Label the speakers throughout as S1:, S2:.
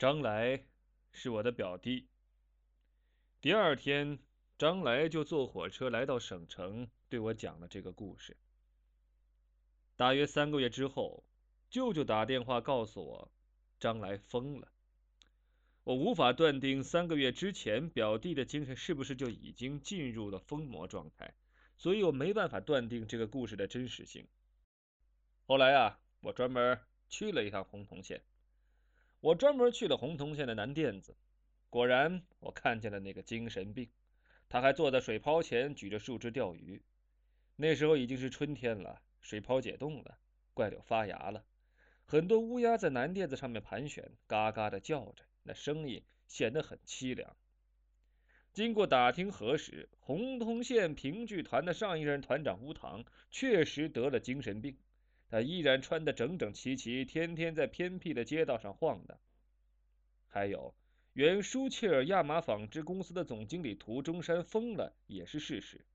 S1: 张来是我的表弟。第二天，张来就坐火车来到省城，对我讲了这个故事。大约三个月之后，舅舅打电话告诉我，张来疯了。我无法断定三个月之前表弟的精神是不是就已经进入了疯魔状态，所以我没办法断定这个故事的真实性。后来啊，我专门去了一趟洪洞县。我专门去了洪洞县的南店子，果然我看见了那个精神病，他还坐在水泡前举着树枝钓鱼。那时候已经是春天了，水泡解冻了，怪柳发芽了，很多乌鸦在南垫子上面盘旋，嘎嘎的叫着，那声音显得很凄凉。经过打听核实，洪洞县评剧团的上一任团长乌堂确实得了精神病。他依然穿得整整齐齐，天天在偏僻的街道上晃荡。还有，原舒切尔亚麻纺织公司的总经理涂中山疯了，也是事实。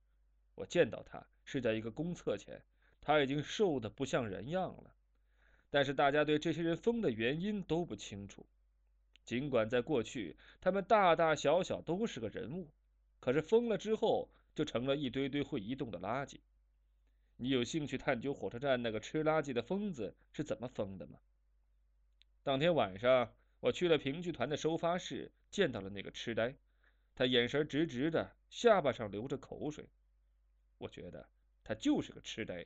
S1: 我见到他是在一个公厕前，他已经瘦得不像人样了。但是大家对这些人疯的原因都不清楚。尽管在过去，他们大大小小都是个人物，可是疯了之后，就成了一堆堆会移动的垃圾。你有兴趣探究火车站那个吃垃圾的疯子是怎么疯的吗？当天晚上，我去了评剧团的收发室，见到了那个痴呆。他眼神直直的，下巴上流着口水。我觉得他就是个痴呆。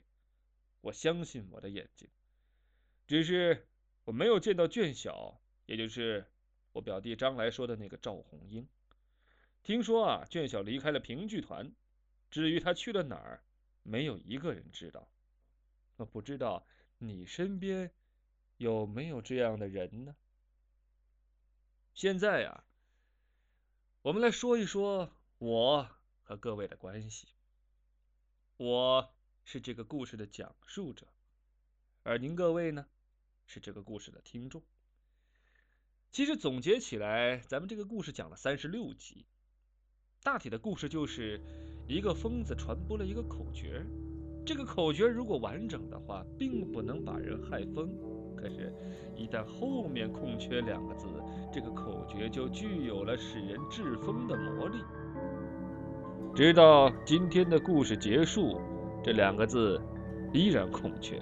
S1: 我相信我的眼睛，只是我没有见到卷小，也就是我表弟张来说的那个赵红英。听说啊，卷小离开了评剧团，至于他去了哪儿？没有一个人知道。我不知道你身边有没有这样的人呢？现在呀，我们来说一说我和各位的关系。我是这个故事的讲述者，而您各位呢，是这个故事的听众。其实总结起来，咱们这个故事讲了三十六集，大体的故事就是。一个疯子传播了一个口诀，这个口诀如果完整的话，并不能把人害疯。可是，一旦后面空缺两个字，这个口诀就具有了使人致疯的魔力。直到今天的故事结束，这两个字依然空缺。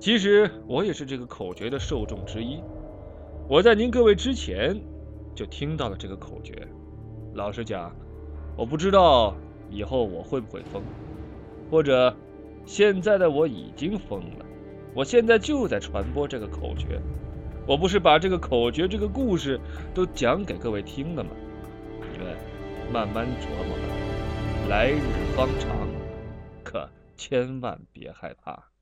S1: 其实我也是这个口诀的受众之一，我在您各位之前就听到了这个口诀。老实讲。我不知道以后我会不会疯，或者现在的我已经疯了。我现在就在传播这个口诀，我不是把这个口诀、这个故事都讲给各位听了吗？你们慢慢琢磨吧，来日方长，可千万别害怕。